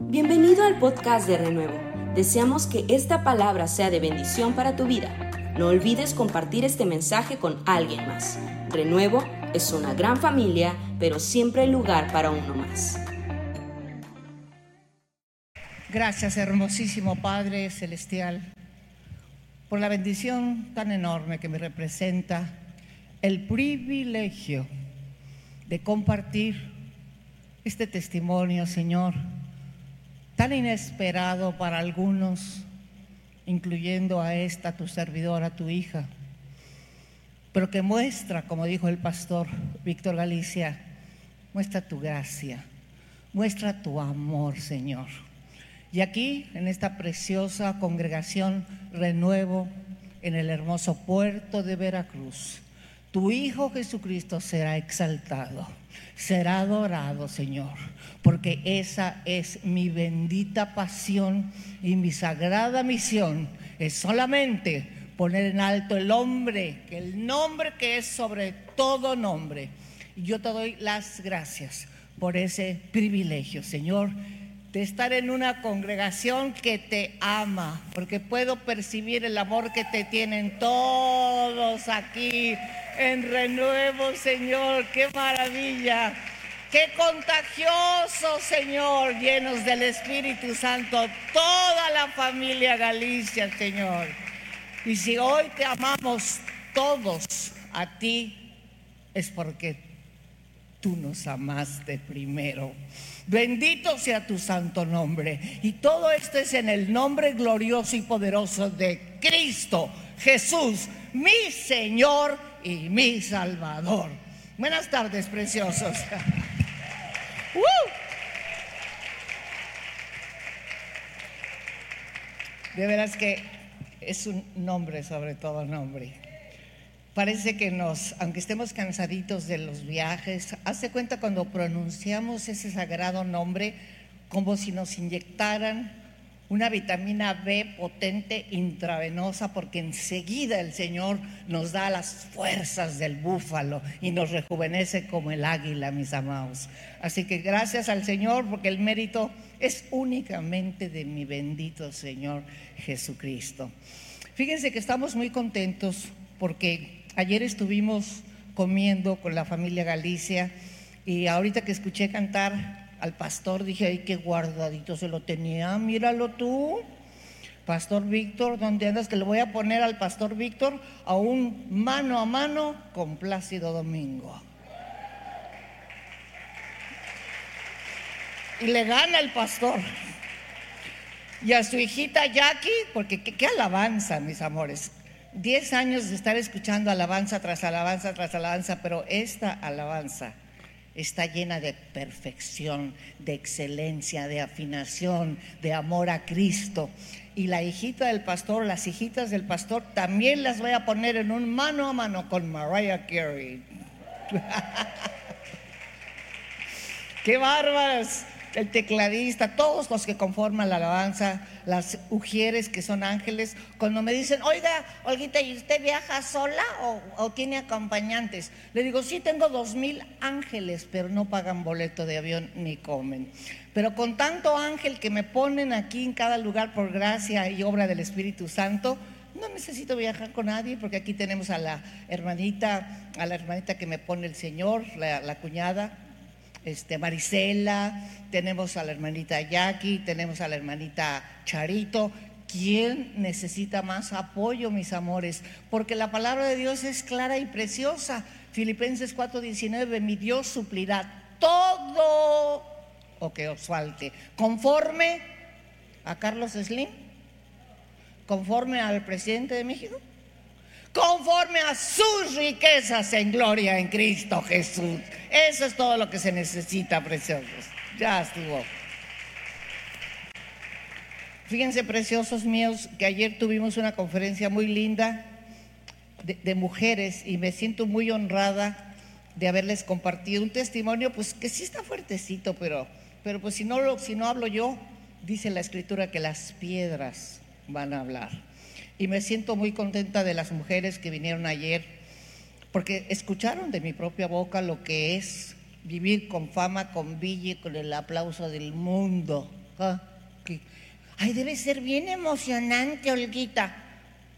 Bienvenido al podcast de Renuevo. Deseamos que esta palabra sea de bendición para tu vida. No olvides compartir este mensaje con alguien más. Renuevo es una gran familia, pero siempre hay lugar para uno más. Gracias, hermosísimo Padre Celestial, por la bendición tan enorme que me representa el privilegio de compartir este testimonio, Señor, tan inesperado para algunos, incluyendo a esta, tu servidora, tu hija, pero que muestra, como dijo el pastor Víctor Galicia, muestra tu gracia, muestra tu amor, Señor. Y aquí, en esta preciosa congregación Renuevo, en el hermoso puerto de Veracruz, tu Hijo Jesucristo será exaltado, será adorado, Señor, porque esa es mi bendita pasión y mi sagrada misión, es solamente poner en alto el hombre, el nombre que es sobre todo nombre. Y yo te doy las gracias por ese privilegio, Señor de estar en una congregación que te ama, porque puedo percibir el amor que te tienen todos aquí en renuevo, Señor. Qué maravilla. Qué contagioso, Señor, llenos del Espíritu Santo, toda la familia Galicia, Señor. Y si hoy te amamos todos a ti, es porque tú nos amaste primero. Bendito sea tu santo nombre. Y todo esto es en el nombre glorioso y poderoso de Cristo Jesús, mi Señor y mi Salvador. Buenas tardes, preciosos. De veras que es un nombre sobre todo nombre. Parece que nos, aunque estemos cansaditos de los viajes, hace cuenta cuando pronunciamos ese sagrado nombre como si nos inyectaran una vitamina B potente intravenosa porque enseguida el Señor nos da las fuerzas del búfalo y nos rejuvenece como el águila, mis amados. Así que gracias al Señor porque el mérito es únicamente de mi bendito Señor Jesucristo. Fíjense que estamos muy contentos porque Ayer estuvimos comiendo con la familia Galicia y ahorita que escuché cantar al pastor dije, ay, qué guardadito se lo tenía, míralo tú. Pastor Víctor, ¿dónde andas? Que le voy a poner al Pastor Víctor a un mano a mano con Plácido Domingo. Y le gana el pastor. Y a su hijita Jackie, porque qué, qué alabanza, mis amores. Diez años de estar escuchando alabanza tras alabanza tras alabanza, pero esta alabanza está llena de perfección, de excelencia, de afinación, de amor a Cristo. Y la hijita del pastor, las hijitas del pastor, también las voy a poner en un mano a mano con Mariah Carey. ¡Qué bárbaras! el tecladista, todos los que conforman la alabanza, las ujieres que son ángeles, cuando me dicen, oiga, Olguita, ¿y usted viaja sola o, tiene acompañantes? Le digo, sí, tengo dos mil ángeles, pero no pagan boleto de avión ni comen. Pero con tanto ángel que me ponen aquí en cada lugar por gracia y obra del Espíritu Santo, no necesito viajar con nadie porque aquí tenemos a la hermanita, a la hermanita que me pone el Señor, la, la cuñada, este, Marisela, tenemos a la hermanita Jackie, tenemos a la hermanita Charito. ¿Quién necesita más apoyo, mis amores? Porque la palabra de Dios es clara y preciosa. Filipenses 4:19, mi Dios suplirá todo o que os falte, conforme a Carlos Slim, conforme al presidente de México, conforme a sus riquezas en gloria en Cristo Jesús. Eso es todo lo que se necesita, preciosos. Ya estuvo. Fíjense, preciosos míos, que ayer tuvimos una conferencia muy linda de, mujeres y me siento muy honrada de haberles compartido un testimonio, pues que sí está fuertecito, pero, pero pues si no, si no hablo yo, dice la escritura que las piedras van a hablar. Y me siento muy contenta de las mujeres que vinieron ayer, porque escucharon de mi propia boca lo que es vivir con fama, con villa y con el aplauso del mundo. Ah, Ay, debe ser bien emocionante, Olguita.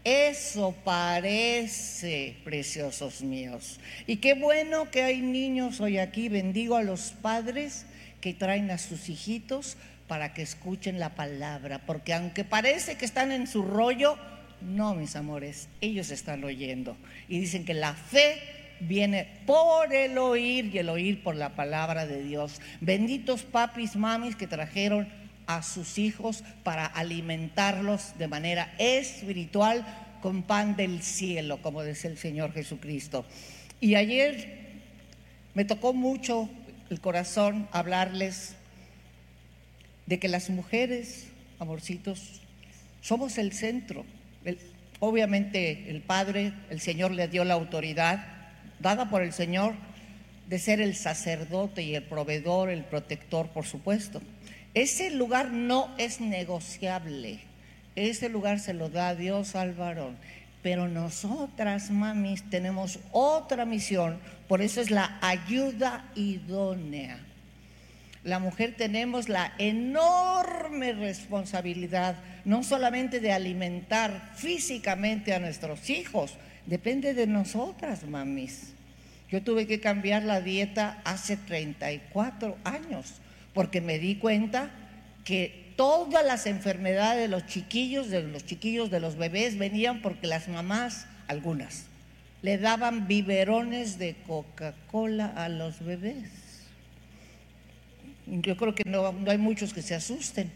Eso parece, preciosos míos. Y qué bueno que hay niños hoy aquí. Bendigo a los padres que traen a sus hijitos para que escuchen la palabra. Porque aunque parece que están en su rollo, no, mis amores, ellos están oyendo. Y dicen que la fe viene por el oír y el oír por la palabra de Dios. Benditos papis, mamis que trajeron a sus hijos para alimentarlos de manera espiritual con pan del cielo, como dice el Señor Jesucristo. Y ayer me tocó mucho el corazón hablarles de que las mujeres, amorcitos, somos el centro. Obviamente el Padre, el Señor le dio la autoridad dada por el Señor de ser el sacerdote y el proveedor, el protector, por supuesto. Ese lugar no es negociable. Ese lugar se lo da Dios al varón. Pero nosotras, mamis, tenemos otra misión. Por eso es la ayuda idónea. La mujer tenemos la enorme responsabilidad, no solamente de alimentar físicamente a nuestros hijos, depende de nosotras, mamis. Yo tuve que cambiar la dieta hace 34 años porque me di cuenta que todas las enfermedades de los chiquillos, de los chiquillos de los bebés venían porque las mamás, algunas, le daban biberones de Coca-Cola a los bebés. Yo creo que no, no hay muchos que se asusten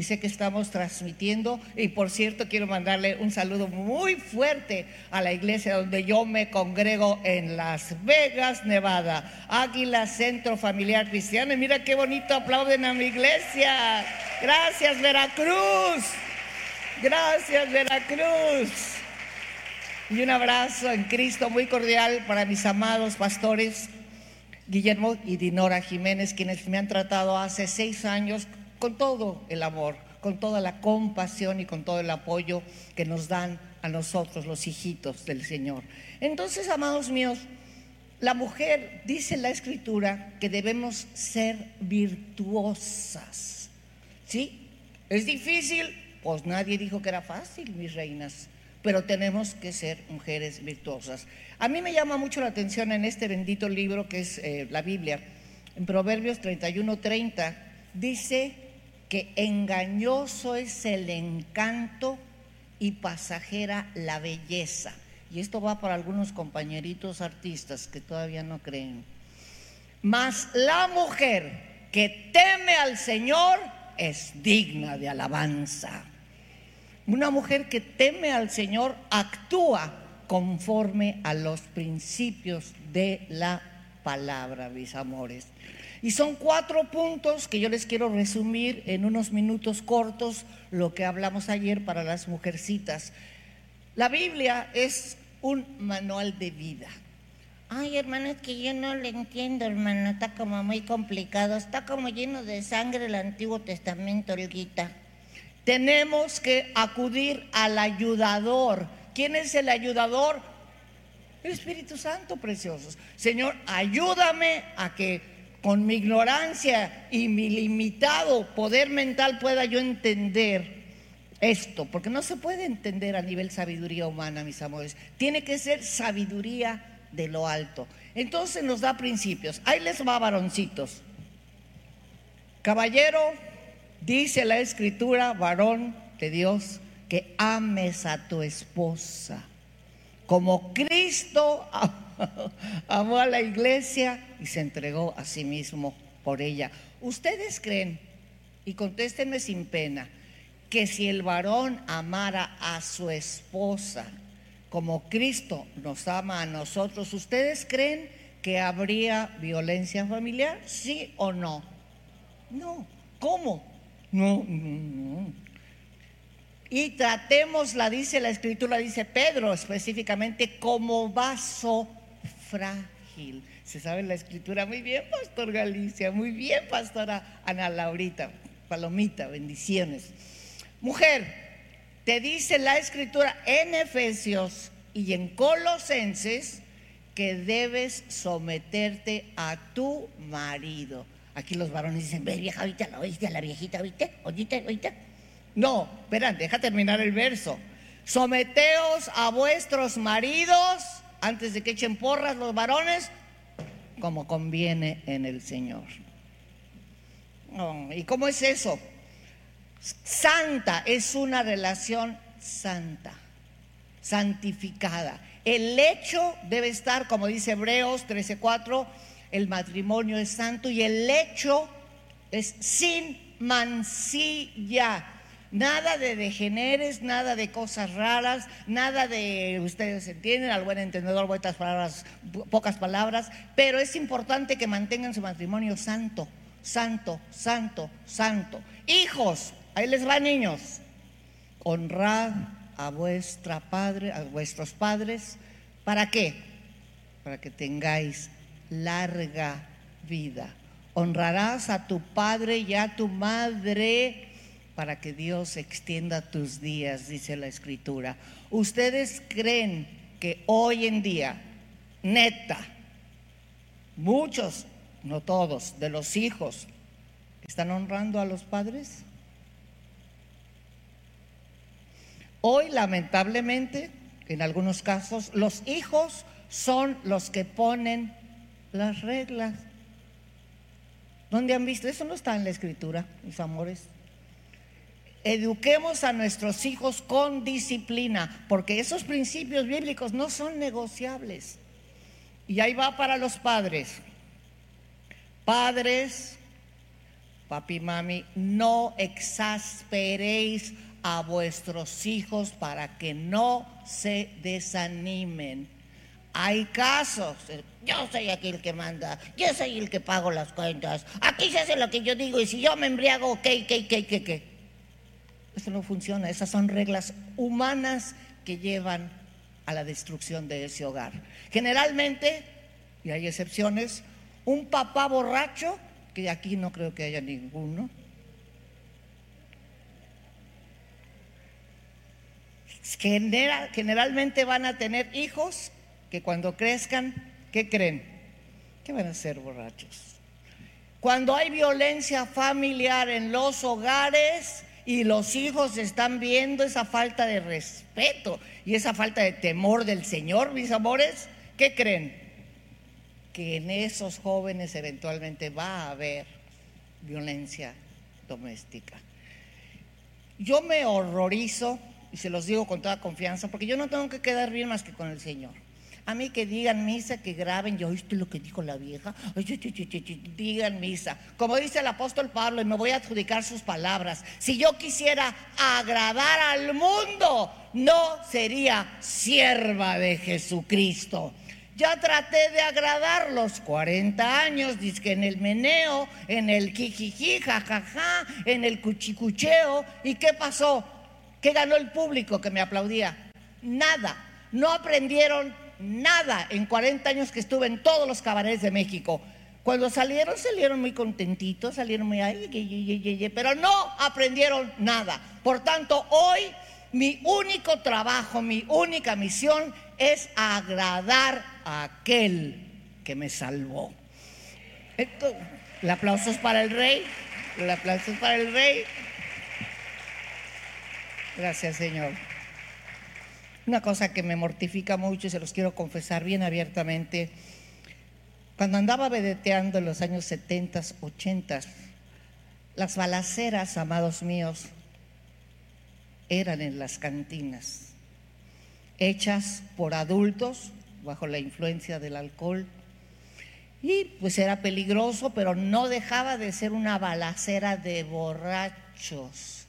sé que estamos transmitiendo. Y por cierto, quiero mandarle un saludo muy fuerte a la iglesia donde yo me congrego en Las Vegas, Nevada. Águila Centro Familiar Cristiano. Y mira qué bonito aplauden a mi iglesia. Gracias, Veracruz. Gracias, Veracruz. Y un abrazo en Cristo muy cordial para mis amados pastores. Guillermo y Dinora Jiménez, quienes me han tratado hace seis años con todo el amor, con toda la compasión y con todo el apoyo que nos dan a nosotros, los hijitos del Señor. Entonces, amados míos, la mujer, dice la escritura, que debemos ser virtuosas. ¿Sí? ¿Es difícil? Pues nadie dijo que era fácil, mis reinas, pero tenemos que ser mujeres virtuosas. A mí me llama mucho la atención en este bendito libro que es eh, la Biblia, en Proverbios 31, 30, dice que engañoso es el encanto y pasajera la belleza. Y esto va para algunos compañeritos artistas que todavía no creen. Mas la mujer que teme al Señor es digna de alabanza. Una mujer que teme al Señor actúa conforme a los principios de la palabra, mis amores. Y son cuatro puntos que yo les quiero resumir en unos minutos cortos lo que hablamos ayer para las mujercitas. La Biblia es un manual de vida. Ay, hermano, es que yo no le entiendo, hermano. Está como muy complicado. Está como lleno de sangre el Antiguo Testamento, Olguita. Tenemos que acudir al ayudador. ¿Quién es el ayudador? El Espíritu Santo, preciosos. Señor, ayúdame a que con mi ignorancia y mi limitado poder mental pueda yo entender esto, porque no se puede entender a nivel sabiduría humana, mis amores. Tiene que ser sabiduría de lo alto. Entonces nos da principios. Ahí les va, varoncitos. Caballero, dice la escritura, varón de Dios, que ames a tu esposa como Cristo amó a la iglesia y se entregó a sí mismo por ella. ¿Ustedes creen, y contéstenme sin pena, que si el varón amara a su esposa como Cristo nos ama a nosotros, ¿ustedes creen que habría violencia familiar? ¿Sí o no? No. ¿Cómo? No, no, no. Y tratémosla, dice la escritura, dice Pedro específicamente, como vaso frágil. Se sabe la escritura muy bien, Pastor Galicia, muy bien, Pastora Ana Laurita, Palomita, bendiciones. Mujer, te dice la escritura en Efesios y en Colosenses que debes someterte a tu marido. Aquí los varones dicen, ve vieja, ahorita la oíste a la viejita, ¿oíste? ¿Oíste? ¿Oíste? No, espera, deja terminar el verso. Someteos a vuestros maridos antes de que echen porras los varones, como conviene en el Señor. ¿Y cómo es eso? Santa es una relación santa, santificada. El hecho debe estar, como dice Hebreos 13:4, el matrimonio es santo y el hecho es sin mancilla. Nada de degeneres, nada de cosas raras, nada de, ustedes entienden, al buen entendedor, buenas palabras, pocas palabras, pero es importante que mantengan su matrimonio santo, santo, santo, santo. Hijos, ahí les va niños, honrad a vuestra padre, a vuestros padres, ¿para qué? Para que tengáis larga vida. Honrarás a tu padre y a tu madre para que Dios extienda tus días, dice la escritura. ¿Ustedes creen que hoy en día, neta, muchos, no todos, de los hijos, están honrando a los padres? Hoy, lamentablemente, en algunos casos, los hijos son los que ponen las reglas. ¿Dónde han visto? Eso no está en la escritura, mis amores. Eduquemos a nuestros hijos con disciplina, porque esos principios bíblicos no son negociables. Y ahí va para los padres. Padres, papi, mami, no exasperéis a vuestros hijos para que no se desanimen. Hay casos, yo soy aquí el que manda, yo soy el que pago las cuentas, aquí se hace lo que yo digo y si yo me embriago, ¿qué, qué, qué, qué, qué? Eso no funciona, esas son reglas humanas que llevan a la destrucción de ese hogar. Generalmente, y hay excepciones, un papá borracho, que aquí no creo que haya ninguno, generalmente van a tener hijos que cuando crezcan, ¿qué creen? Que van a ser borrachos. Cuando hay violencia familiar en los hogares, y los hijos están viendo esa falta de respeto y esa falta de temor del Señor, mis amores, ¿qué creen? Que en esos jóvenes eventualmente va a haber violencia doméstica. Yo me horrorizo, y se los digo con toda confianza, porque yo no tengo que quedar bien más que con el Señor. A mí que digan misa, que graben, yo oíste lo que dijo la vieja, digan misa. Como dice el apóstol Pablo, y me voy a adjudicar sus palabras, si yo quisiera agradar al mundo, no sería sierva de Jesucristo. Ya traté de agradarlos 40 años, que en el meneo, en el jijiji, jajaja, en el cuchicucheo. ¿Y qué pasó? ¿Qué ganó el público que me aplaudía? Nada. No aprendieron nada en 40 años que estuve en todos los cabarets de México. Cuando salieron, salieron muy contentitos, salieron muy, ay, pero no aprendieron nada. Por tanto, hoy mi único trabajo, mi única misión es agradar a aquel que me salvó. Esto, el aplauso es para el rey, el aplauso es para el rey. Gracias, Señor. Una cosa que me mortifica mucho y se los quiero confesar bien abiertamente. Cuando andaba vedeteando en los años 70, 80, las balaceras, amados míos, eran en las cantinas, hechas por adultos bajo la influencia del alcohol. Y pues era peligroso, pero no dejaba de ser una balacera de borrachos.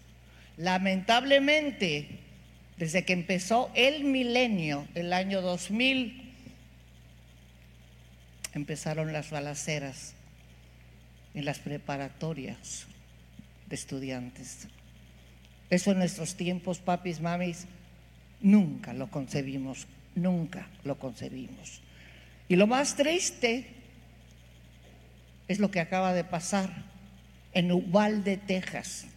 Lamentablemente, desde que empezó el milenio, el año 2000, empezaron las balaceras en las preparatorias de estudiantes. Eso en nuestros tiempos, papis, mamis, nunca lo concebimos, nunca lo concebimos. Y lo más triste es lo que acaba de pasar en Uvalde, Texas.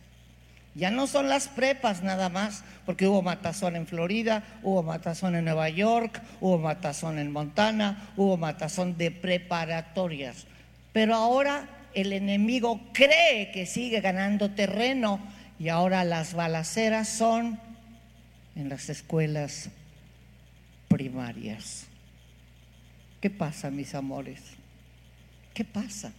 Ya no son las prepas nada más, porque hubo matazón en Florida, hubo matazón en Nueva York, hubo matazón en Montana, hubo matazón de preparatorias. Pero ahora el enemigo cree que sigue ganando terreno y ahora las balaceras son en las escuelas primarias. ¿Qué pasa, mis amores? ¿Qué pasa?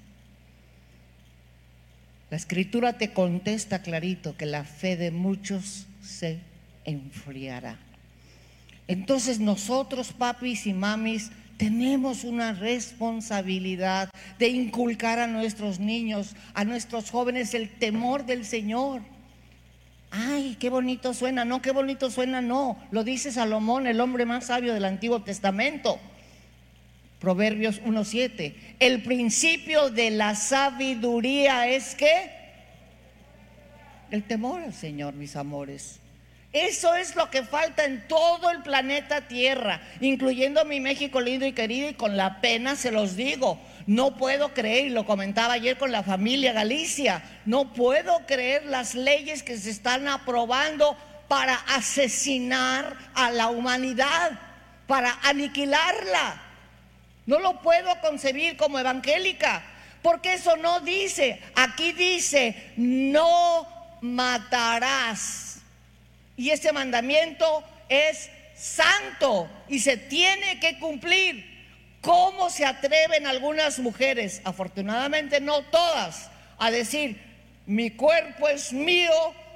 La escritura te contesta clarito que la fe de muchos se enfriará. Entonces nosotros, papis y mamis, tenemos una responsabilidad de inculcar a nuestros niños, a nuestros jóvenes el temor del Señor. Ay, qué bonito suena, no, qué bonito suena, no. Lo dice Salomón, el hombre más sabio del Antiguo Testamento. Proverbios 1.7. El principio de la sabiduría es que el temor al Señor, mis amores. Eso es lo que falta en todo el planeta Tierra, incluyendo mi México lindo y querido, y con la pena se los digo. No puedo creer, y lo comentaba ayer con la familia Galicia, no puedo creer las leyes que se están aprobando para asesinar a la humanidad, para aniquilarla. No lo puedo concebir como evangélica, porque eso no dice, aquí dice, no matarás. Y ese mandamiento es santo y se tiene que cumplir. ¿Cómo se atreven algunas mujeres, afortunadamente no todas, a decir, mi cuerpo es mío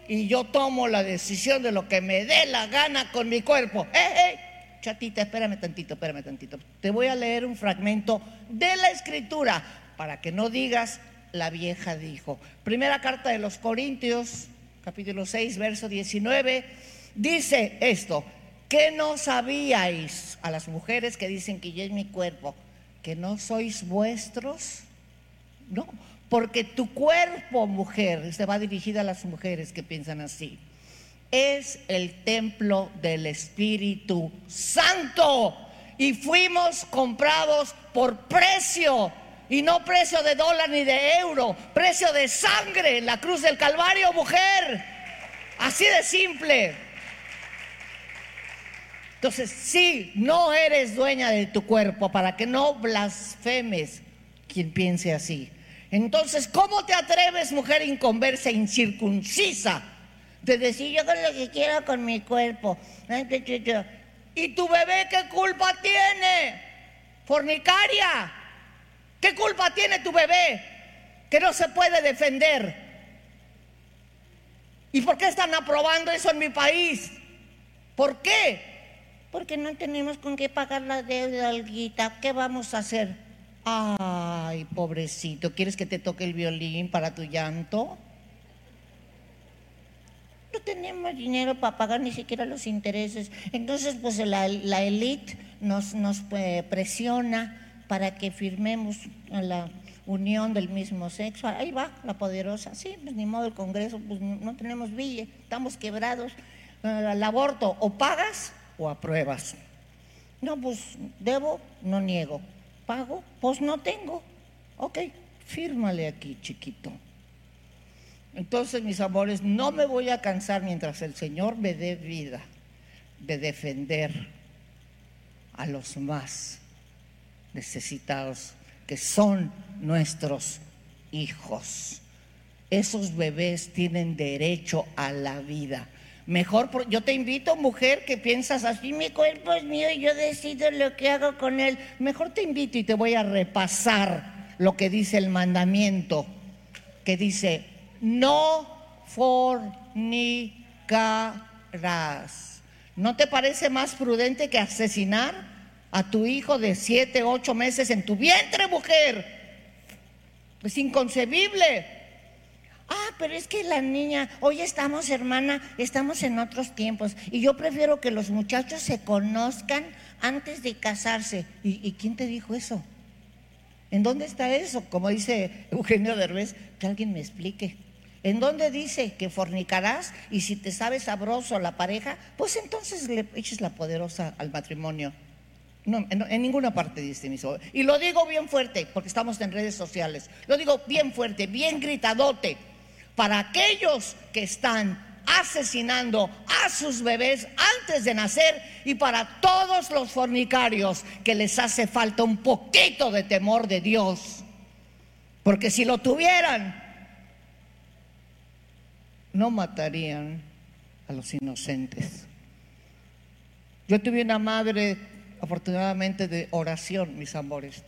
y yo tomo la decisión de lo que me dé la gana con mi cuerpo? ¡Eh, eh! Chatita, espérame tantito, espérame tantito. Te voy a leer un fragmento de la escritura para que no digas la vieja dijo. Primera carta de los Corintios, capítulo 6, verso 19, dice esto, que no sabíais a las mujeres que dicen que yo es mi cuerpo, que no sois vuestros? No, porque tu cuerpo, mujer, se va dirigida a las mujeres que piensan así es el templo del Espíritu Santo. Y fuimos comprados por precio. Y no precio de dólar ni de euro, precio de sangre en la cruz del Calvario, mujer. Así de simple. Entonces, sí, no eres dueña de tu cuerpo para que no blasfemes quien piense así. Entonces, ¿cómo te atreves, mujer inconversa, incircuncisa, de decir yo hago lo que quiero con mi cuerpo. ¿Y tu bebé qué culpa tiene? Fornicaria. ¿Qué culpa tiene tu bebé? Que no se puede defender. ¿Y por qué están aprobando eso en mi país? ¿Por qué? Porque no tenemos con qué pagar la deuda, Alguita. ¿Qué vamos a hacer? Ay, pobrecito, ¿quieres que te toque el violín para tu llanto? No tenemos dinero para pagar ni siquiera los intereses. Entonces, pues la, la élite nos, nos eh, presiona para que firmemos la unión del mismo sexo. Ahí va la poderosa. Sí, pues ni modo el Congreso, pues no tenemos bille, estamos quebrados. El aborto, o pagas o apruebas. No, pues debo, no niego. Pago, pues no tengo. Ok, fírmale aquí, chiquito. Entonces, mis amores, no me voy a cansar mientras el Señor me dé vida de defender a los más necesitados, que son nuestros hijos. Esos bebés tienen derecho a la vida. Mejor, yo te invito, mujer, que piensas así, mi cuerpo es mío y yo decido lo que hago con él. Mejor te invito y te voy a repasar lo que dice el mandamiento, que dice, no fornicarás. ¿No te parece más prudente que asesinar a tu hijo de siete, ocho meses en tu vientre, mujer? Es inconcebible. Ah, pero es que la niña, hoy estamos, hermana, estamos en otros tiempos. Y yo prefiero que los muchachos se conozcan antes de casarse. ¿Y, quién te dijo eso? ¿En dónde está eso? Como dice Eugenio Derbez, que alguien me explique. ¿En dónde dice que fornicarás? Y si te sabe sabroso la pareja, pues entonces le eches la poderosa al matrimonio. No, en, ninguna parte dice mi Y lo digo bien fuerte, porque estamos en redes sociales. Lo digo bien fuerte, bien gritadote. Para aquellos que están asesinando a sus bebés antes de nacer y para todos los fornicarios que les hace falta un poquito de temor de Dios Porque si lo tuvieran, no matarían a los inocentes. Yo tuve una madre, afortunadamente, de oración, mis amores.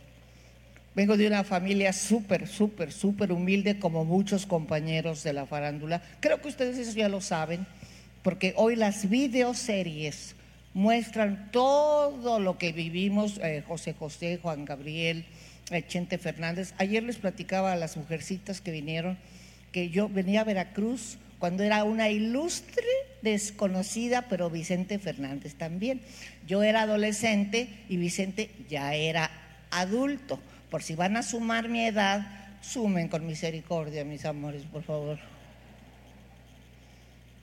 Vengo de una familia súper, súper, súper humilde, como muchos compañeros de la farándula. Creo que ustedes eso ya lo saben, porque hoy las videoseries muestran todo lo que vivimos, eh, José José, Juan Gabriel, eh, Chente Fernández. Ayer les platicaba a las mujercitas que vinieron que yo venía a Veracruz cuando era una ilustre desconocida, pero Vicente Fernández también. Yo era adolescente y Vicente ya era adulto. Por si van a sumar mi edad, sumen con misericordia, mis amores, por favor.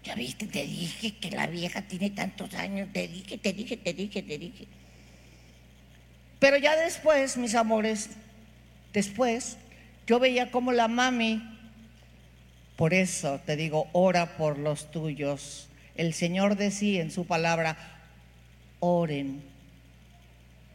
Ya viste, te dije que la vieja tiene tantos años, te dije, te dije, te dije, te dije. Pero ya después, mis amores, después, yo veía como la mami, por eso te digo, ora por los tuyos. El Señor decía en su palabra, oren,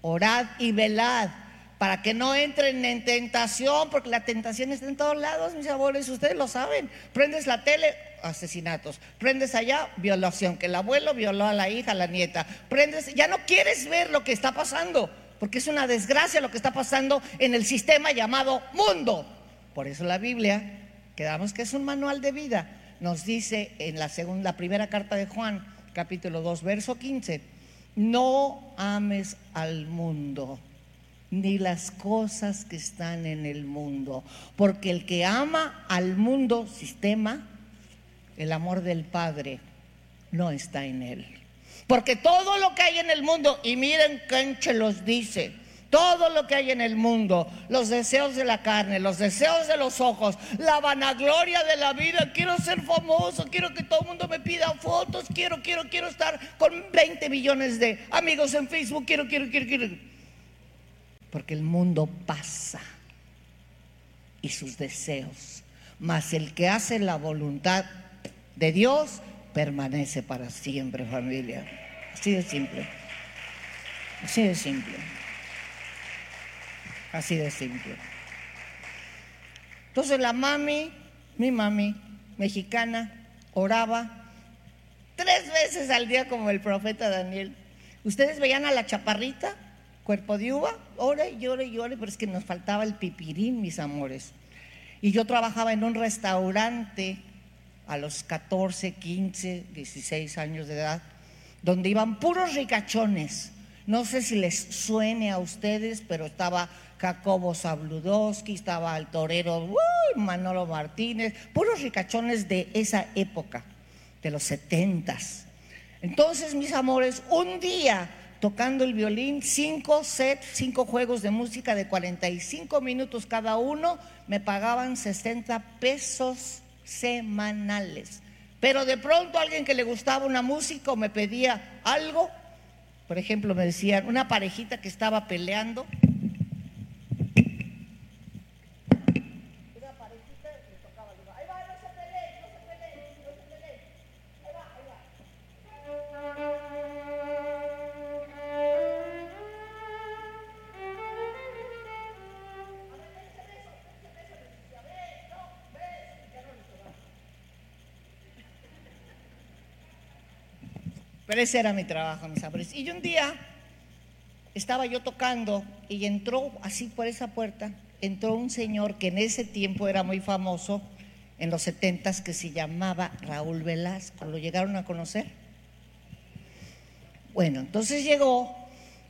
orad y velad para que no entren en tentación, porque la tentación está en todos lados, mis amores, ustedes lo saben. Prendes la tele, asesinatos. Prendes allá, violación, que el abuelo violó a la hija, a la nieta. Prendes, ya no quieres ver lo que está pasando, porque es una desgracia lo que está pasando en el sistema llamado mundo. Por eso la Biblia, quedamos que es un manual de vida, nos dice en la segunda, la primera carta de Juan, capítulo 2, verso 15, no ames al mundo ni las cosas que están en el mundo. Porque el que ama al mundo, sistema, el amor del Padre no está en él. Porque todo lo que hay en el mundo, y miren Kenche los dice, todo lo que hay en el mundo, los deseos de la carne, los deseos de los ojos, la vanagloria de la vida, quiero ser famoso, quiero que todo el mundo me pida fotos, quiero, quiero, quiero estar con 20 millones de amigos en Facebook, quiero, quiero, quiero, quiero porque el mundo pasa y sus deseos, mas el que hace la voluntad de Dios permanece para siempre, familia. Así de simple. Así de simple. Así de simple. Entonces la mami, mi mami, mexicana, oraba tres veces al día como el profeta Daniel. ¿Ustedes veían a la chaparrita? cuerpo de uva, ore y ore y ore, pero es que nos faltaba el pipirín, mis amores. Y yo trabajaba en un restaurante a los 14, 15, 16 años de edad, donde iban puros ricachones. No sé si les suene a ustedes, pero estaba Jacobo Zabludowski, estaba el torero Manolo Martínez, puros ricachones de esa época, de los setentas. Entonces, mis amores, un día tocando el violín, cinco sets, cinco juegos de música de 45 minutos cada uno, me pagaban 60 pesos semanales. Pero de pronto alguien que le gustaba una música o me pedía algo, por ejemplo, me decían una parejita que estaba peleando, Ese era mi trabajo, mis amores. Y un día estaba yo tocando y entró así por esa puerta, entró un señor que en ese tiempo era muy famoso, en los setentas, que se llamaba Raúl Velasco. ¿Lo llegaron a conocer? Bueno, entonces llegó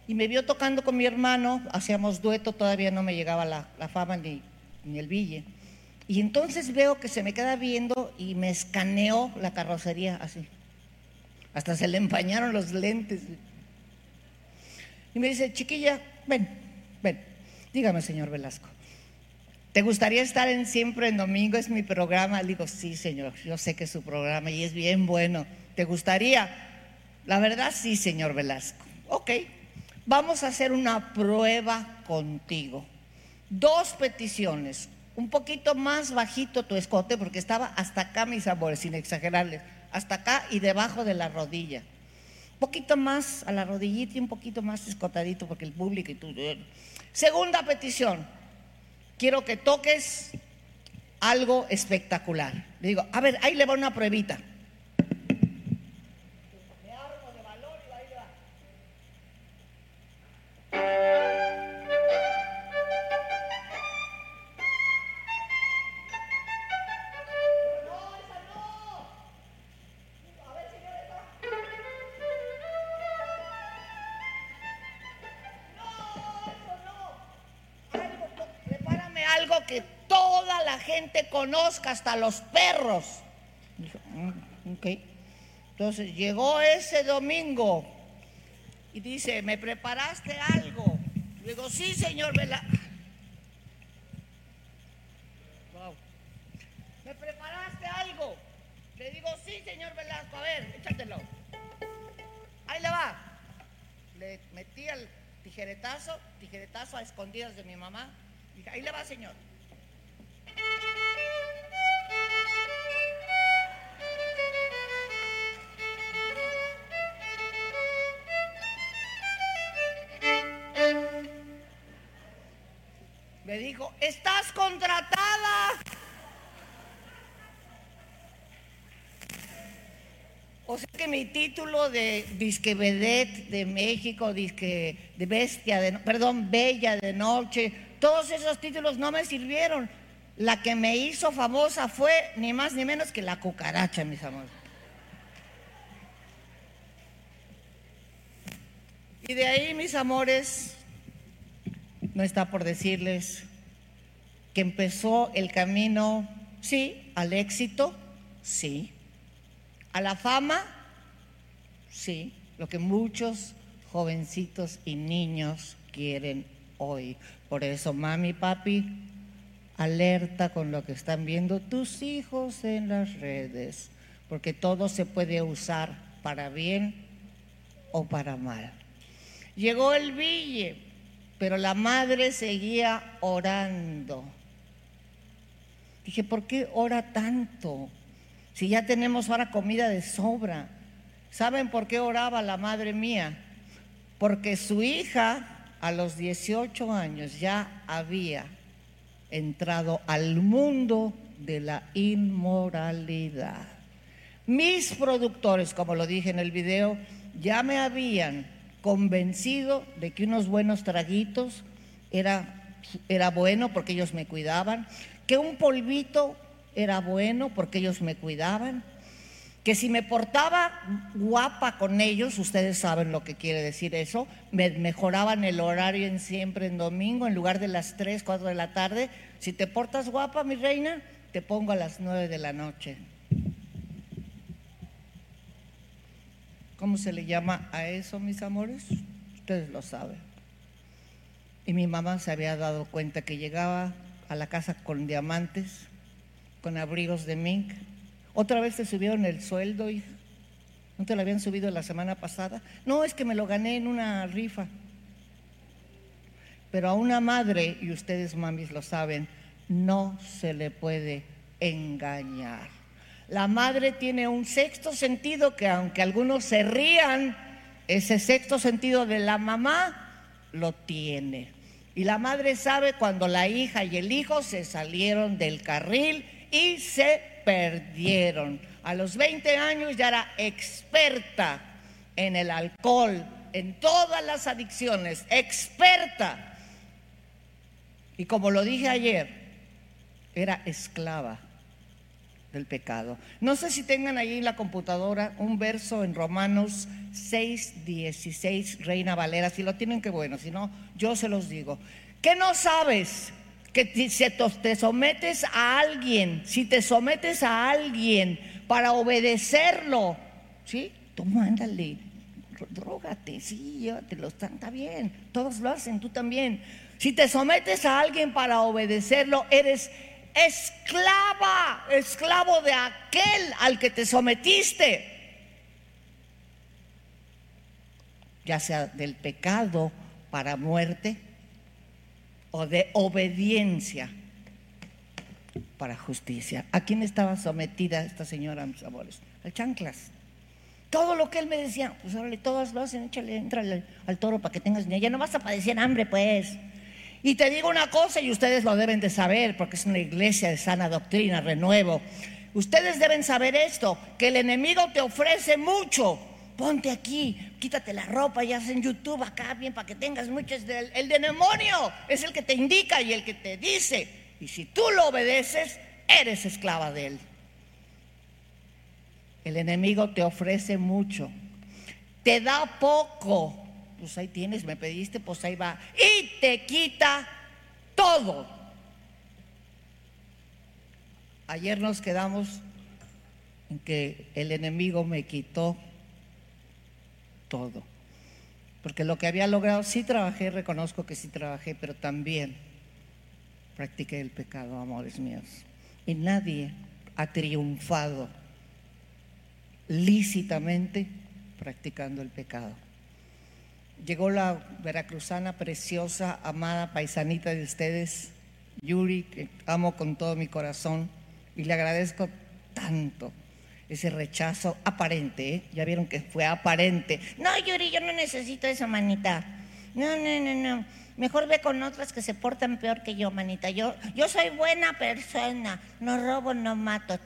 y me vio tocando con mi hermano, hacíamos dueto, todavía no me llegaba la, fama ni, ni el bille. Y entonces veo que se me queda viendo y me escaneó la carrocería así. Hasta se le empañaron los lentes. Y me dice, chiquilla, ven, ven, dígame, señor Velasco. ¿Te gustaría estar en Siempre en Domingo? Es mi programa. Le digo, sí, señor, yo sé que es su programa y es bien bueno. ¿Te gustaría? La verdad, sí, señor Velasco. Ok, vamos a hacer una prueba contigo. Dos peticiones. Un poquito más bajito tu escote, porque estaba hasta acá, mis amores, sin exagerarles hasta acá y debajo de la rodilla. Un poquito más a la rodillita y un poquito más escotadito porque el público y tú. Segunda petición, quiero que toques algo espectacular. Le digo, a ver, ahí le va una pruebita. Me armo de valor y ahí va. Hasta los perros. "Mm. Entonces llegó ese domingo y dice, ¿me preparaste algo? Le digo, sí, señor Vela. Wow. ¿Me preparaste algo? Le digo, sí, señor Velasco, a ver, échatelo. Ahí le va. Le metí el tijeretazo, tijeretazo a escondidas de mi mamá. Dije, ahí le va, señor. Estás contratada. O sea que mi título de disque vedette de México, disque de bestia, de, perdón, bella de noche, todos esos títulos no me sirvieron. La que me hizo famosa fue ni más ni menos que la cucaracha, mis amores. Y de ahí, mis amores, no está por decirles que empezó el camino, sí, al éxito, sí, a la fama, sí, lo que muchos jovencitos y niños quieren hoy. Por eso, mami, papi, alerta con lo que están viendo tus hijos en las redes, porque todo se puede usar para bien o para mal. Llegó el bille, pero la madre seguía orando. Dije, ¿por qué ora tanto? Si ya tenemos ahora comida de sobra. ¿Saben por qué oraba la madre mía? Porque su hija a los 18 años ya había entrado al mundo de la inmoralidad. Mis productores, como lo dije en el video, ya me habían convencido de que unos buenos traguitos era, era bueno porque ellos me cuidaban, que un polvito era bueno porque ellos me cuidaban, que si me portaba guapa con ellos, ustedes saben lo que quiere decir eso, me mejoraban el horario en siempre en domingo, en lugar de las 3, 4 de la tarde, si te portas guapa, mi reina, te pongo a las 9 de la noche. ¿Cómo se le llama a eso, mis amores? Ustedes lo saben. Y mi mamá se había dado cuenta que llegaba a la casa con diamantes, con abrigos de mink. Otra vez te subieron el sueldo, hija. ¿No te lo habían subido la semana pasada? No, es que me lo gané en una rifa. Pero a una madre, y ustedes mamis lo saben, no se le puede engañar. La madre tiene un sexto sentido que aunque algunos se rían, ese sexto sentido de la mamá lo tiene. Y la madre sabe cuando la hija y el hijo se salieron del carril y se perdieron. A los 20 años ya era experta en el alcohol, en todas las adicciones, experta. Y como lo dije ayer, era esclava del pecado. No sé si tengan ahí en la computadora un verso en Romanos 6, 16, Reina Valera, si lo tienen que bueno, si no, yo se los digo. ¿Qué no sabes? Que si te sometes a alguien, si te sometes a alguien para obedecerlo, ¿sí? Toma, ándale, drógate, sí, llévatelo, está bien, todos lo hacen, tú también. Si te sometes a alguien para obedecerlo, eres esclava, esclavo de aquel al que te sometiste, ya sea del pecado para muerte o de obediencia para justicia. ¿A quién estaba sometida esta señora, mis amores? Al chanclas. Todo lo que él me decía, pues órale, todos lo hacen, échale, entra al, toro para que tengas dinero. Ya no vas a padecer hambre, pues. Y te digo una cosa y ustedes lo deben de saber porque es una iglesia de sana doctrina, renuevo. Ustedes deben saber esto, que el enemigo te ofrece mucho. Ponte aquí, quítate la ropa y haz en YouTube acá bien para que tengas mucho. El, el demonio es el que te indica y el que te dice. Y si tú lo obedeces, eres esclava de él. El enemigo te ofrece mucho. Te da poco. Pues ahí tienes, me pediste, pues ahí va. Y te quita todo. Ayer nos quedamos en que el enemigo me quitó todo. Porque lo que había logrado, sí trabajé, reconozco que sí trabajé, pero también practiqué el pecado, amores míos. Y nadie ha triunfado lícitamente practicando el pecado. Llegó la veracruzana preciosa, amada paisanita de ustedes, Yuri, que amo con todo mi corazón y le agradezco tanto ese rechazo aparente, ¿eh? ya vieron que fue aparente. No, Yuri, yo no necesito eso, manita. No, no, no, no. Mejor ve con otras que se portan peor que yo, manita. Yo, yo soy buena persona. No robo, no mato.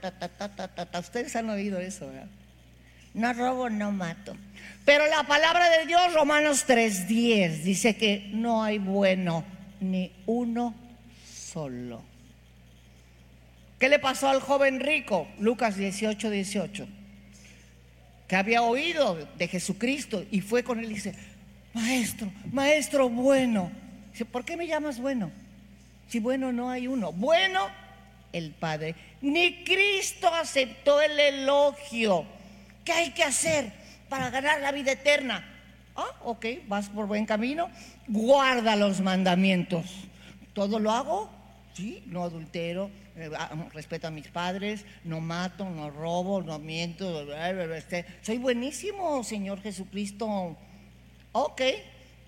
Ustedes han oído eso, ¿verdad? No robo, no mato. Pero la palabra de Dios, Romanos 3:10, dice que no hay bueno ni uno solo. ¿Qué le pasó al joven rico? Lucas 18, 18. Que había oído de Jesucristo y fue con él y dice, maestro, maestro bueno. Dice, ¿por qué me llamas bueno? Si bueno no hay uno. Bueno, el Padre. Ni Cristo aceptó el elogio. ¿Qué hay que hacer para ganar la vida eterna? Ah, ok, vas por buen camino. Guarda los mandamientos. ¿Todo lo hago? Sí, no adultero, eh, ah, respeto a mis padres, no mato, no robo, no miento. Este, soy buenísimo, Señor Jesucristo. Ok,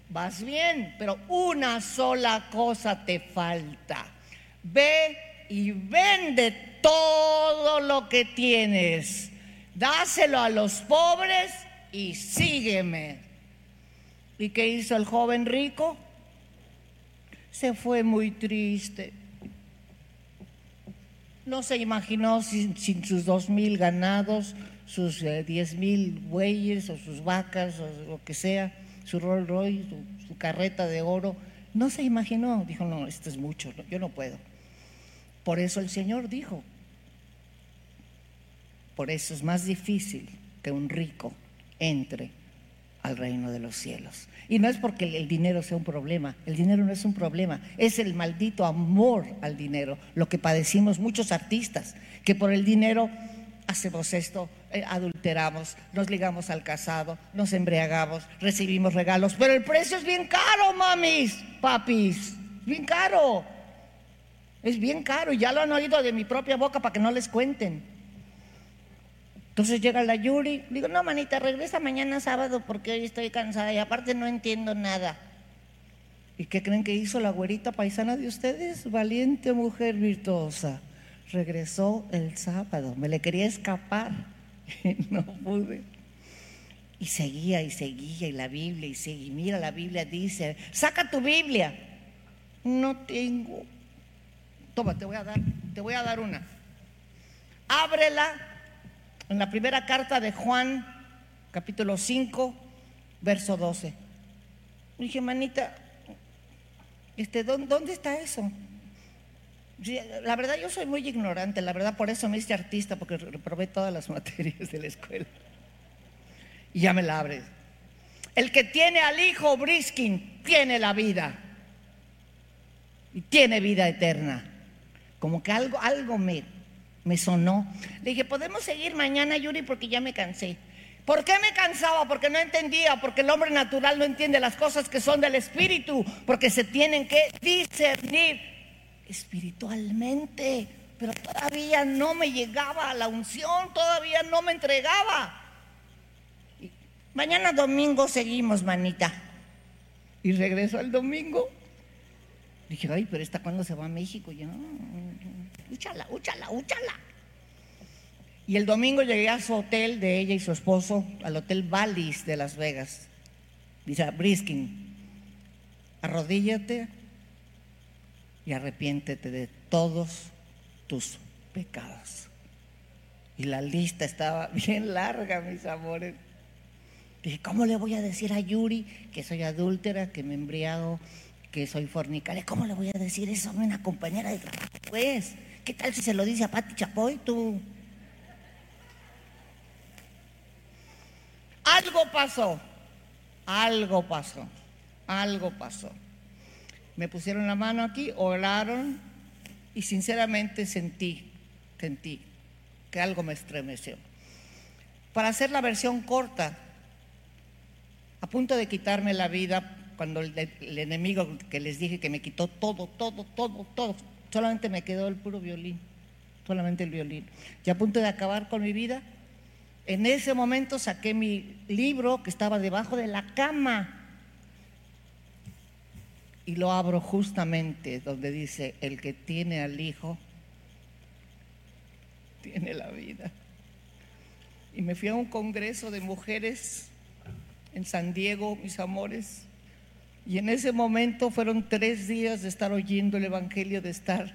vas bien, pero una sola cosa te falta. Ve y vende todo lo que tienes. Dáselo a los pobres y sígueme. ¿Y qué hizo el joven rico? Se fue muy triste. No se imaginó sin, sus dos mil ganados, sus eh, diez mil bueyes o sus vacas o lo que sea su Rolls Royce, su, carreta de oro. No se imaginó, dijo, no, esto es mucho, yo no puedo. Por eso el Señor dijo, por eso es más difícil que un rico entre al reino de los cielos. Y no es porque el dinero sea un problema, el dinero no es un problema, es el maldito amor al dinero, lo que padecimos muchos artistas, que por el dinero hacemos esto, eh, adulteramos, nos ligamos al casado, nos embriagamos, recibimos regalos, pero el precio es bien caro, mamis, papis, bien caro. Es bien caro y ya lo han oído de mi propia boca para que no les cuenten. Entonces llega la Yuri, digo, no, manita, regresa mañana sábado porque hoy estoy cansada y aparte no entiendo nada. ¿Y qué creen que hizo la güerita paisana de ustedes? Valiente mujer virtuosa regresó el sábado, me le quería escapar, no pude. Y seguía y seguía y la Biblia y seguía. Mira, la Biblia dice, saca tu Biblia. No tengo. Toma, te voy a dar, te voy a dar una. Ábrela en la primera carta de Juan, capítulo 5, verso 12. dije, manita, este, ¿dónde está eso? La verdad yo soy muy ignorante, la verdad por eso me hice artista, porque reprobé todas las materias de la escuela. Y ya me la abres. El que tiene al hijo Briskin tiene la vida. Y tiene vida eterna. Como que algo, algo me, me sonó. Le dije, ¿podemos seguir mañana, Yuri? Porque ya me cansé. ¿Por qué me cansaba? Porque no entendía, porque el hombre natural no entiende las cosas que son del espíritu, porque se tienen que discernir espiritualmente, pero todavía no me llegaba a la unción, todavía no me entregaba. mañana domingo seguimos, manita. Y regreso el domingo. Dije, ay, pero esta cuando se va a México, ya, úchala, úchala, úchala. Y el domingo llegué a su hotel de ella y su esposo, al Hotel Vallis de Las Vegas. Dice, Briskin, arrodíllate y arrepiéntete de todos tus pecados. Y la lista estaba bien larga, mis amores. Dije, ¿cómo le voy a decir a Yuri que soy adúltera, que me embriago, que soy fornicaria? ¿Cómo le voy a decir eso a una compañera de trabajo? Pues, ¿qué tal si se lo dice a Pati Chapoy, tú? Algo pasó, algo pasó, algo pasó. Me pusieron la mano aquí, oraron y sinceramente sentí, sentí que algo me estremeció. Para hacer la versión corta, a punto de quitarme la vida, cuando el, el, enemigo que les dije que me quitó todo, todo, todo, todo, solamente me quedó el puro violín, solamente el violín. Y a punto de acabar con mi vida, en ese momento saqué mi libro que estaba debajo de la cama y lo abro justamente donde dice, el que tiene al Hijo, tiene la vida. Y me fui a un congreso de mujeres en San Diego, mis amores, y en ese momento fueron tres días de estar oyendo el Evangelio, de estar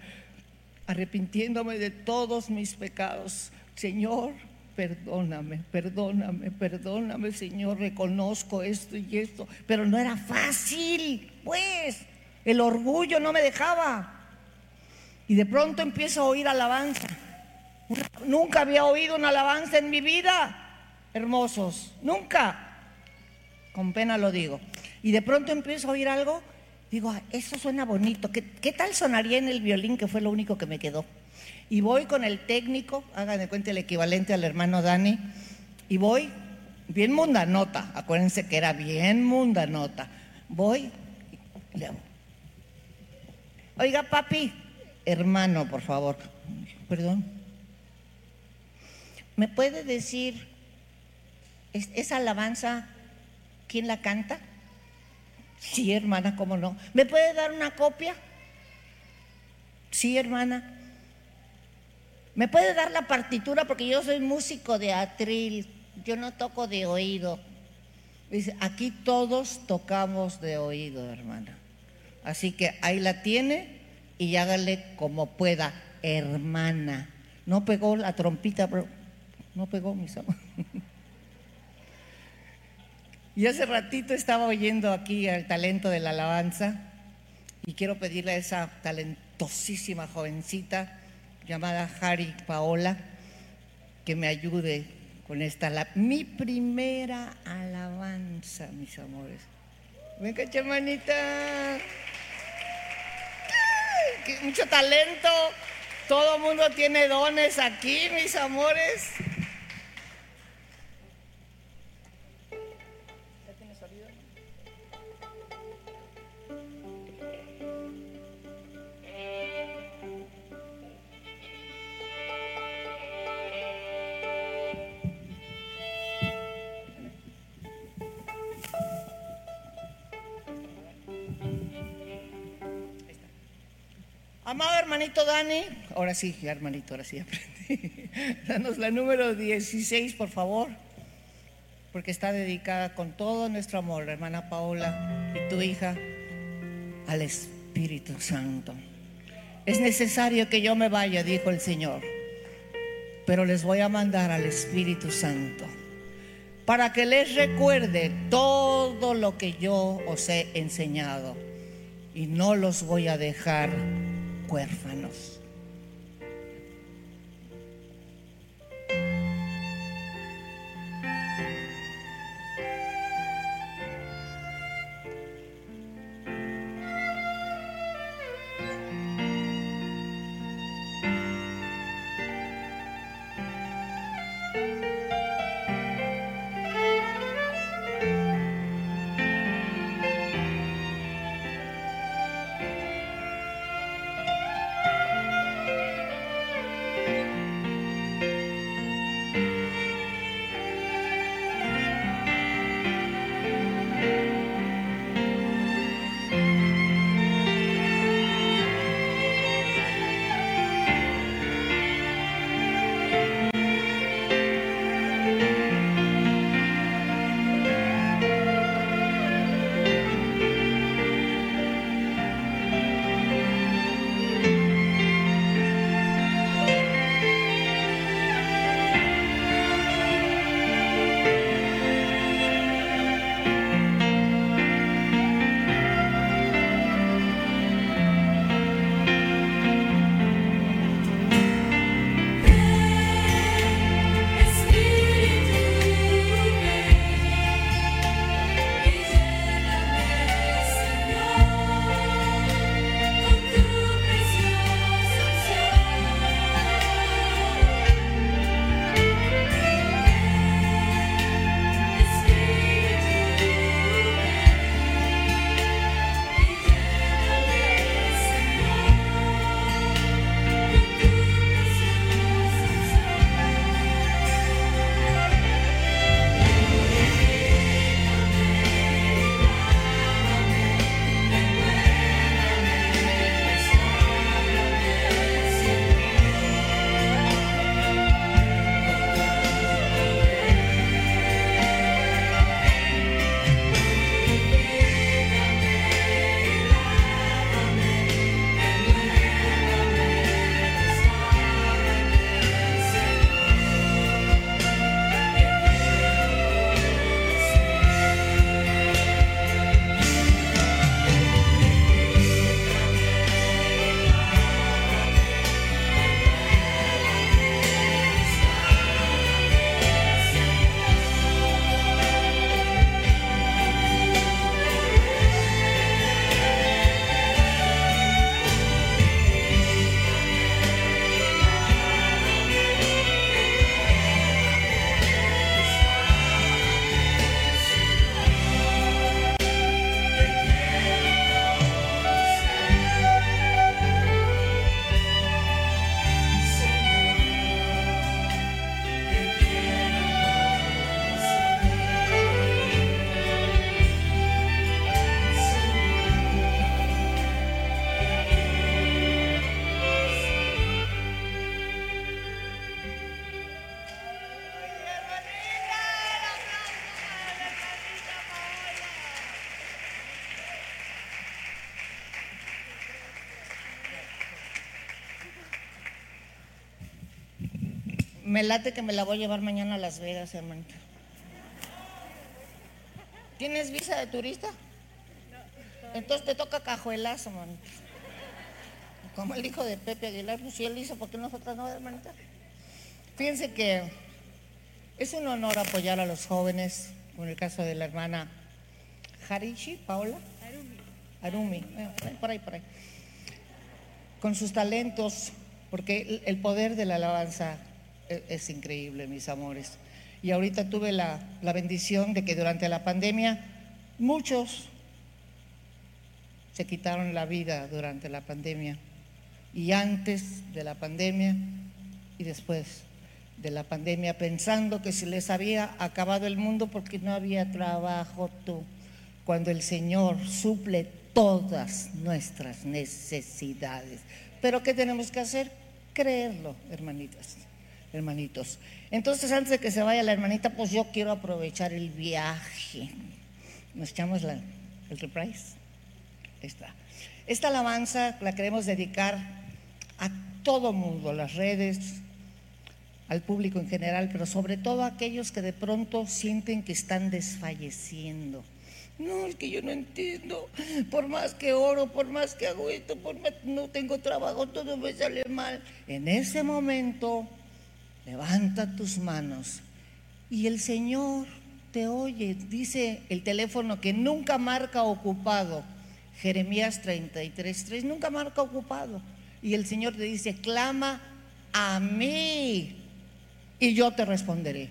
arrepintiéndome de todos mis pecados. Señor, perdóname, perdóname, perdóname, Señor, reconozco esto y esto, pero no era fácil, pues, el orgullo no me dejaba. Y de pronto empiezo a oír alabanza. Nunca había oído una alabanza en mi vida, hermosos, nunca. Con pena lo digo. Y de pronto empiezo a oír algo, digo, ah, eso suena bonito. ¿Qué, ¿Qué tal sonaría en el violín que fue lo único que me quedó? Y voy con el técnico, hagan de cuenta el equivalente al hermano Dani, y voy bien mundanota, acuérdense que era bien mundanota. Voy, le hago, oiga papi, hermano, por favor, perdón, ¿me puede decir esa alabanza, quién la canta? Sí, hermana, ¿cómo no? ¿Me puede dar una copia? Sí, hermana. ¿Me puede dar la partitura? Porque yo soy músico de atril, yo no toco de oído. Dice, aquí todos tocamos de oído, hermana. Así que ahí la tiene y hágale como pueda, hermana. No pegó la trompita, pero no pegó, mis amores. Y hace ratito estaba oyendo aquí el talento de la alabanza y quiero pedirle a esa talentosísima jovencita llamada Harry Paola, que me ayude con esta, la, mi primera alabanza, mis amores. Venga, hermanita. Mucho talento. Todo mundo tiene dones aquí, mis amores. Hermanito Dani, ahora sí, ya hermanito, ahora sí aprendí. Danos la número 16, por favor, porque está dedicada con todo nuestro amor, la hermana Paola y tu hija, al Espíritu Santo. Es necesario que yo me vaya, dijo el Señor, pero les voy a mandar al Espíritu Santo para que les recuerde todo lo que yo os he enseñado y no los voy a dejar huérfanos. Me late que me la voy a llevar mañana a Las Vegas, hermanita. ¿Tienes visa de turista? Entonces te toca cajuelazo, manita. Como el hijo de Pepe Aguilar, pues si él hizo, ¿por qué nosotros no, hermanita? Fíjense que es un honor apoyar a los jóvenes, como el caso de la hermana Harishi, Paola. Arumi. Arumi, por ahí, por ahí. Con sus talentos, porque el poder de la alabanza es, increíble, mis amores. Y ahorita tuve la, la bendición de que durante la pandemia muchos se quitaron la vida durante la pandemia. Y antes de la pandemia y después de la pandemia, pensando que se les había acabado el mundo porque no había trabajo tú, cuando el Señor suple todas nuestras necesidades. Pero ¿qué tenemos que hacer? Creerlo, hermanitas hermanitos. Entonces, antes de que se vaya la hermanita, pues yo quiero aprovechar el viaje. Nos echamos la, el reprise. está. Esta alabanza la queremos dedicar a todo mundo, las redes, al público en general, pero sobre todo a aquellos que de pronto sienten que están desfalleciendo. No, es que yo no entiendo. Por más que oro, por más que hago esto, por más no tengo trabajo, todo me sale mal. En ese momento levanta tus manos y el Señor te oye. Dice el teléfono que nunca marca ocupado. Jeremías 33, 3, nunca marca ocupado. Y el Señor te dice, clama a mí y yo te responderé.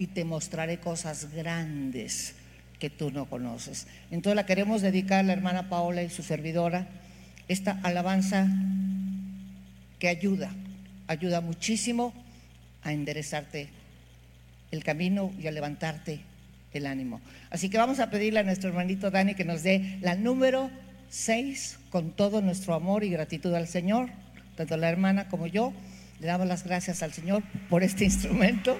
Y te mostraré cosas grandes que tú no conoces. Entonces la queremos dedicar a la hermana Paola y su servidora, esta alabanza que ayuda, ayuda muchísimo a enderezarte el camino y a levantarte el ánimo. Así que vamos a pedirle a nuestro hermanito Dani que nos dé la número 6 con todo nuestro amor y gratitud al Señor, tanto la hermana como yo. Le damos las gracias al Señor por este instrumento.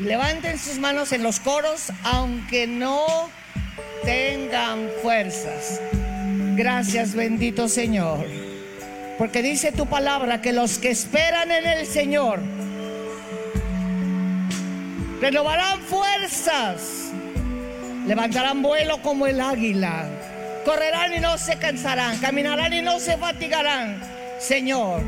Levanten sus manos en los coros, aunque no tengan fuerzas. Gracias, bendito Señor. Porque dice tu palabra que los que esperan en el Señor, renovarán fuerzas, levantarán vuelo como el águila, correrán y no se cansarán, caminarán y no se fatigarán. Señor,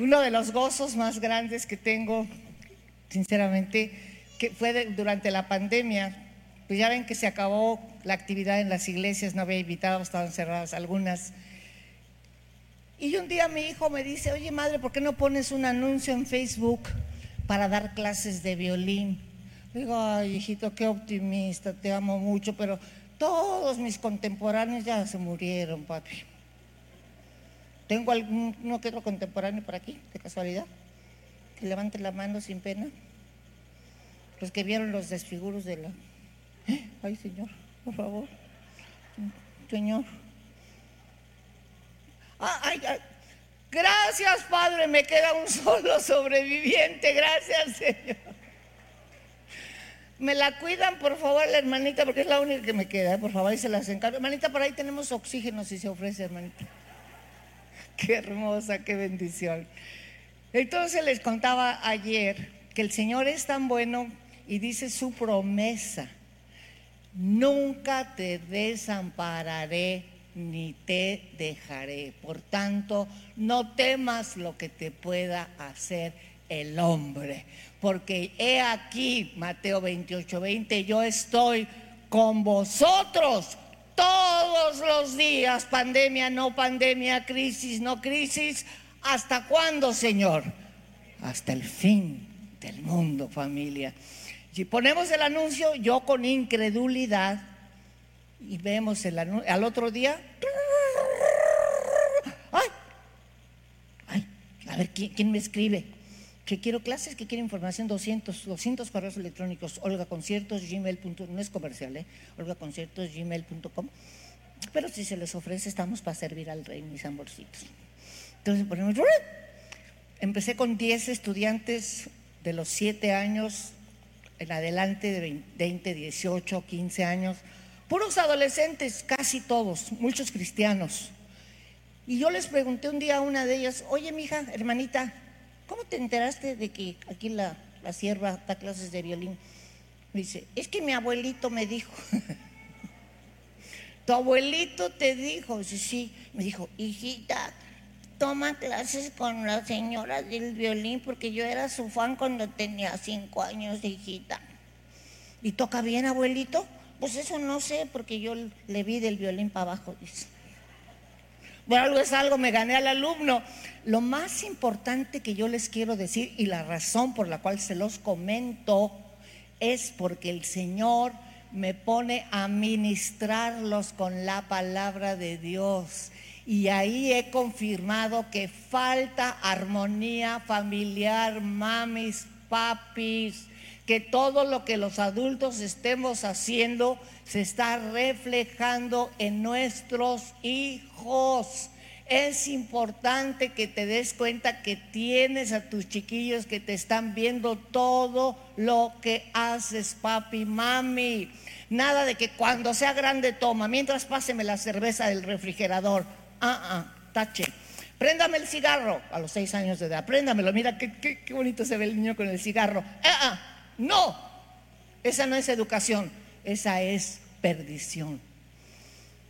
Uno de los gozos más grandes que tengo, sinceramente, que fue de- durante la pandemia. Pues ya ven que se acabó la actividad en las iglesias, no había invitados, estaban cerradas algunas. Y un día mi hijo me dice, oye madre, ¿por qué no pones un anuncio en Facebook para dar clases de violín? Digo, ay hijito, qué optimista, te amo mucho, pero todos mis contemporáneos ya se murieron, papi. ¿Tengo alguno que otro contemporáneo por aquí, de casualidad? Que levante la mano sin pena. Los que vieron los desfiguros de la... ¡Eh! Ay, Señor, por favor. Señor. Ah, ay. Gracias, Padre, me queda un solo sobreviviente. Gracias, Señor. Me la cuidan, por favor, la hermanita, porque es la única que me queda. Por favor, ahí se las encargo. Hermanita, por ahí tenemos oxígeno si se ofrece, hermanita. Qué hermosa, qué bendición. Entonces les contaba ayer que el Señor es tan bueno y dice su promesa, nunca te desampararé ni te dejaré. Por tanto, no temas lo que te pueda hacer el hombre, porque he aquí, Mateo 28, 20, yo estoy con vosotros todos los días, pandemia, no pandemia, crisis, no crisis. ¿Hasta cuándo, Señor? Hasta el fin del mundo, familia. Si ponemos el anuncio, yo con incredulidad, y vemos el anuncio, al otro día, ¡ay! ¡ay! A ver, ¿quién, quién me escribe? Que quiero clases, que quiero información, 200, 200 correos electrónicos, Olga Conciertos, gmail. No es comercial, ¿eh? Olga Conciertos, gmail.com. Pero si se les ofrece, estamos para servir al rey, mis amorcitos. Entonces ponemos, empecé con 10 estudiantes de los 7 años en adelante, de 20, 18, 15 años, puros adolescentes, casi todos, muchos cristianos. Y yo les pregunté un día a una de ellas, oye, mija, hermanita, ¿cómo te enteraste de que aquí la, la sierva da clases de violín? Me dice, es que mi abuelito me dijo. tu abuelito te dijo, dice, sí, me dijo, hijita, toma clases con la señora del violín porque yo era su fan cuando tenía cinco años, hijita. ¿Y toca bien, abuelito? Pues eso no sé, porque yo le vi del violín para abajo, dice. Bueno, algo es algo, me gané al alumno. Lo más importante que yo les quiero decir y la razón por la cual se los comento es porque el Señor me pone a ministrarlos con la palabra de Dios. Y ahí he confirmado que falta armonía familiar, mamis, papis, que todo lo que los adultos estemos haciendo se está reflejando en nuestros hijos. Es importante que te des cuenta que tienes a tus chiquillos que te están viendo todo lo que haces, papi, mami. Nada de que cuando sea grande toma, mientras páseme la cerveza del refrigerador. Ah, ah, tache. Préndame el cigarro a los seis años de edad. Préndamelo. Mira qué, qué, qué bonito se ve el niño con el cigarro. Ah, ah, no. Esa no es educación. Esa es perdición.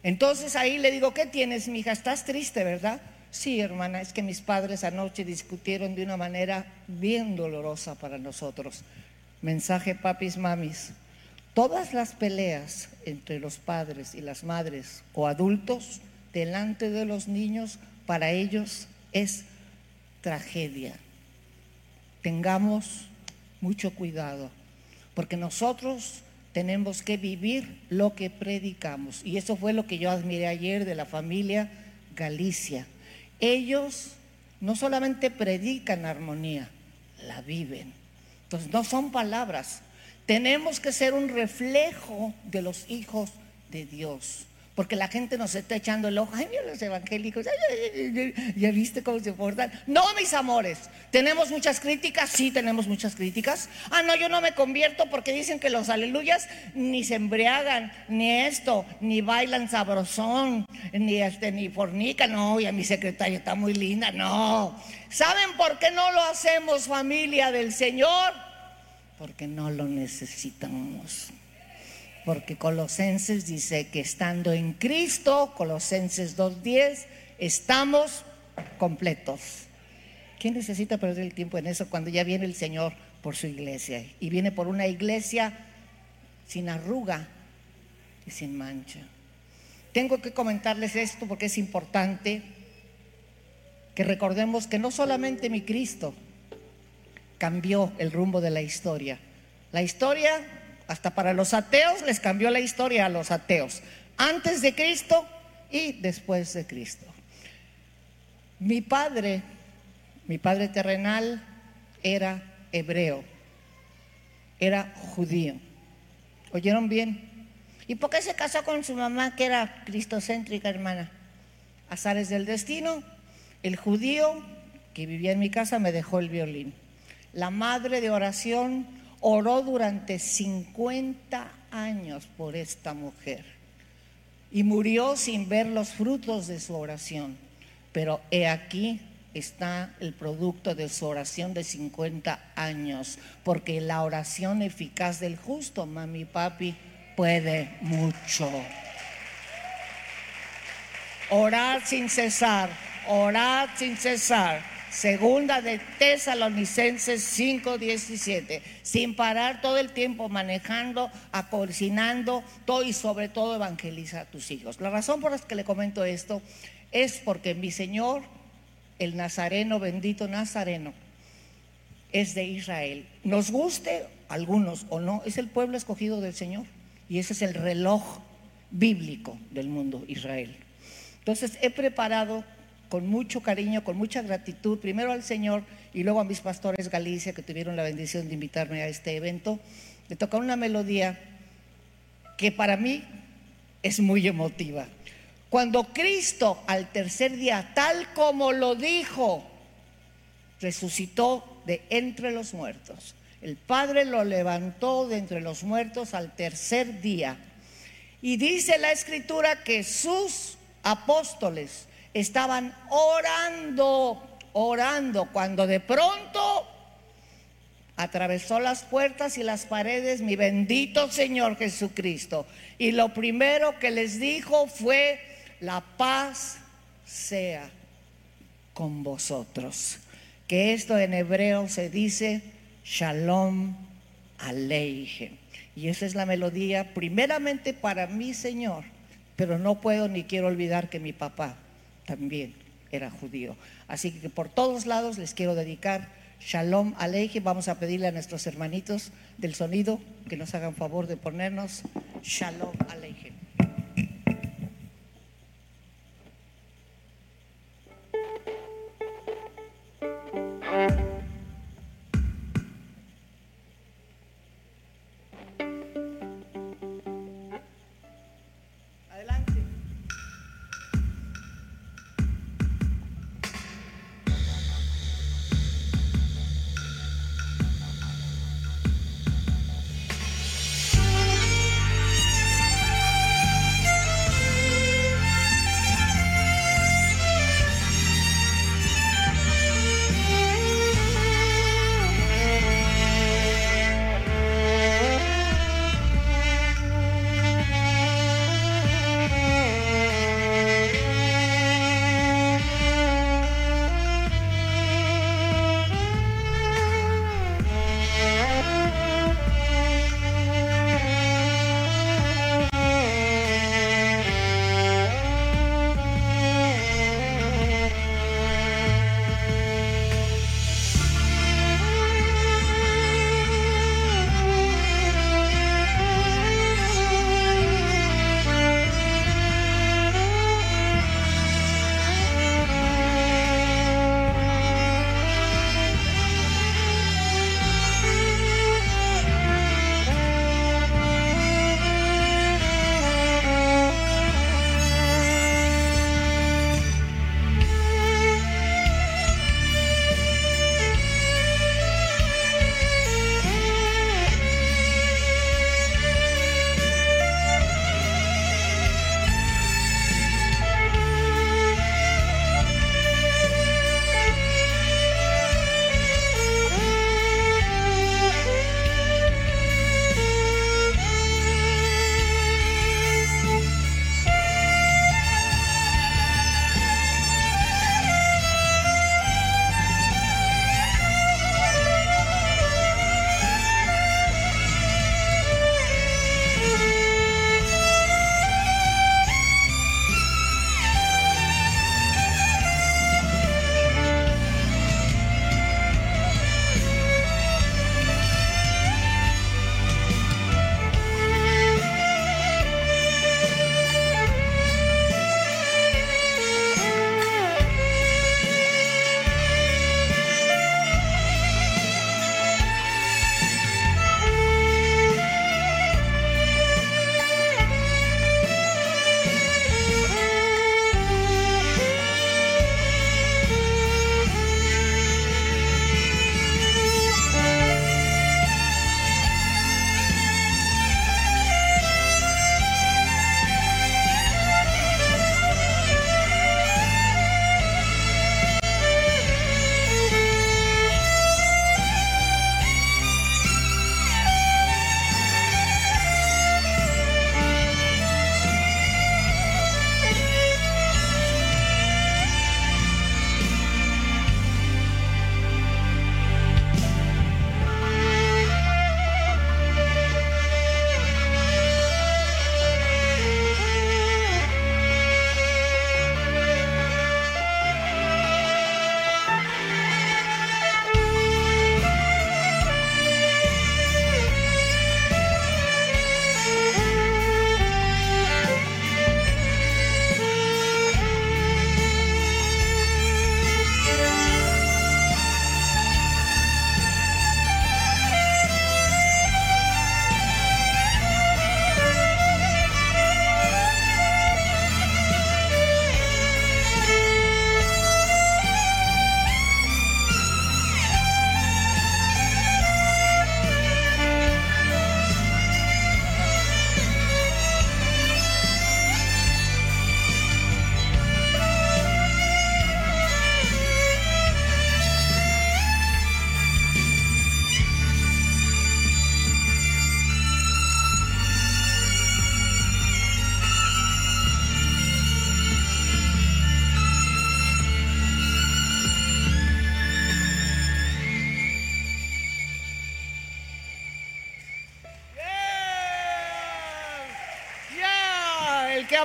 Entonces ahí le digo, ¿qué tienes, mija? ¿Estás triste, verdad? Sí, hermana, es que mis padres anoche discutieron de una manera bien dolorosa para nosotros. Mensaje, papis, mamis. Todas las peleas entre los padres y las madres o adultos delante de los niños, para ellos es tragedia. Tengamos mucho cuidado, porque nosotros tenemos que vivir lo que predicamos. Y eso fue lo que yo admiré ayer de la familia Galicia. Ellos no solamente predican armonía, la viven. Entonces no son palabras. Tenemos que ser un reflejo de los hijos de Dios. Porque la gente nos está echando el ojo. Ay, mira los evangélicos. ¿Ya viste cómo se portan? No, mis amores. ¿Tenemos muchas críticas? Sí, tenemos muchas críticas. Ah, no, yo no me convierto porque dicen que los aleluyas ni se embriagan, ni esto, ni bailan sabrosón, ni, este, ni fornican. No, y a mi secretaria está muy linda. No. ¿Saben por qué no lo hacemos, familia del Señor? Porque no lo necesitamos. Porque Colosenses dice que estando en Cristo, Colosenses 2.10, estamos completos. ¿Quién necesita perder el tiempo en eso cuando ya viene el Señor por su iglesia? Y viene por una iglesia sin arruga y sin mancha. Tengo que comentarles esto porque es importante que recordemos que no solamente mi Cristo cambió el rumbo de la historia. La historia, hasta para los ateos, les cambió la historia a los ateos. Antes de Cristo y después de Cristo. Mi padre, mi padre terrenal, era hebreo, era judío. ¿Oyeron bien? ¿Y por qué se casó con su mamá que era cristocéntrica, hermana? Azares del destino. El judío que vivía en mi casa me dejó el violín. La madre de oración oró durante 50 años por esta mujer y murió sin ver los frutos de su oración. Pero he aquí está el producto de su oración de 50 años, porque la oración eficaz del justo, mami, papi, puede mucho. Orar sin cesar, orar sin cesar. Segunda de Tesalonicenses 5:17, sin parar todo el tiempo manejando, acocinando, todo y sobre todo evangeliza a tus hijos. La razón por la que le comento esto es porque mi Señor, el Nazareno, bendito Nazareno, es de Israel. Nos guste algunos o no, es el pueblo escogido del Señor y ese es el reloj bíblico del mundo, Israel. Entonces he preparado con mucho cariño, con mucha gratitud, primero al Señor y luego a mis pastores Galicia que tuvieron la bendición de invitarme a este evento, de tocar una melodía que para mí es muy emotiva. Cuando Cristo al tercer día, tal como lo dijo, resucitó de entre los muertos. El Padre lo levantó de entre los muertos al tercer día. Y dice la escritura que sus apóstoles estaban orando, orando, cuando de pronto atravesó las puertas y las paredes mi bendito Señor Jesucristo. Y lo primero que les dijo fue, la paz sea con vosotros. Que esto en hebreo se dice Shalom Aleichem. Y esa es la melodía primeramente para mi Señor, pero no puedo ni quiero olvidar que mi papá también era judío. Así que por todos lados les quiero dedicar Shalom Aleichem. Vamos a pedirle a nuestros hermanitos del sonido que nos hagan favor de ponernos Shalom Aleichem.